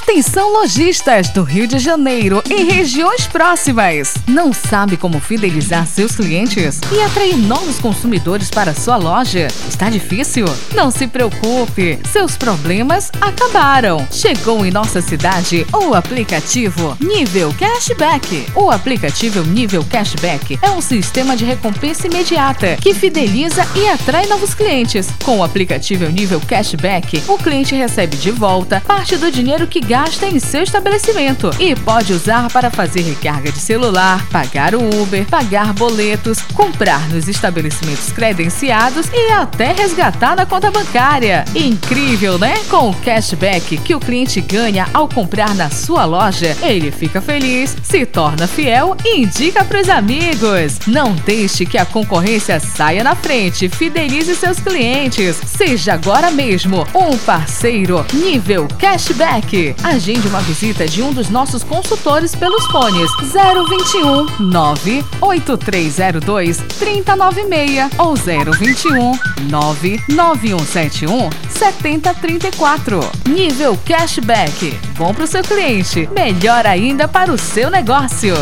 Atenção lojistas do Rio de Janeiro e regiões próximas. Não sabe como fidelizar seus clientes e atrair novos consumidores para sua loja? Está difícil? Não se preocupe, seus problemas acabaram. Chegou em nossa cidade o aplicativo Nível Cashback. O aplicativo Nível Cashback é um sistema de recompensa imediata que fideliza e atrai novos clientes. Com o aplicativo Nível Cashback, o cliente recebe de volta parte do dinheiro que gasta em seu estabelecimento e pode usar para fazer recarga de celular, pagar o Uber, pagar boletos, comprar nos estabelecimentos credenciados e até resgatar na conta bancária. Incrível, né? Com o cashback que o cliente ganha ao comprar na sua loja, ele fica feliz, se torna fiel e indica para os amigos. Não deixe que a concorrência saia na frente, fidelize seus clientes. Seja agora mesmo um parceiro nível cashback. Agende uma visita de um dos nossos consultores pelos fones 021 98302 3096 ou 021 99171 7034. Nível Cashback. Bom para o seu cliente, melhor ainda para o seu negócio.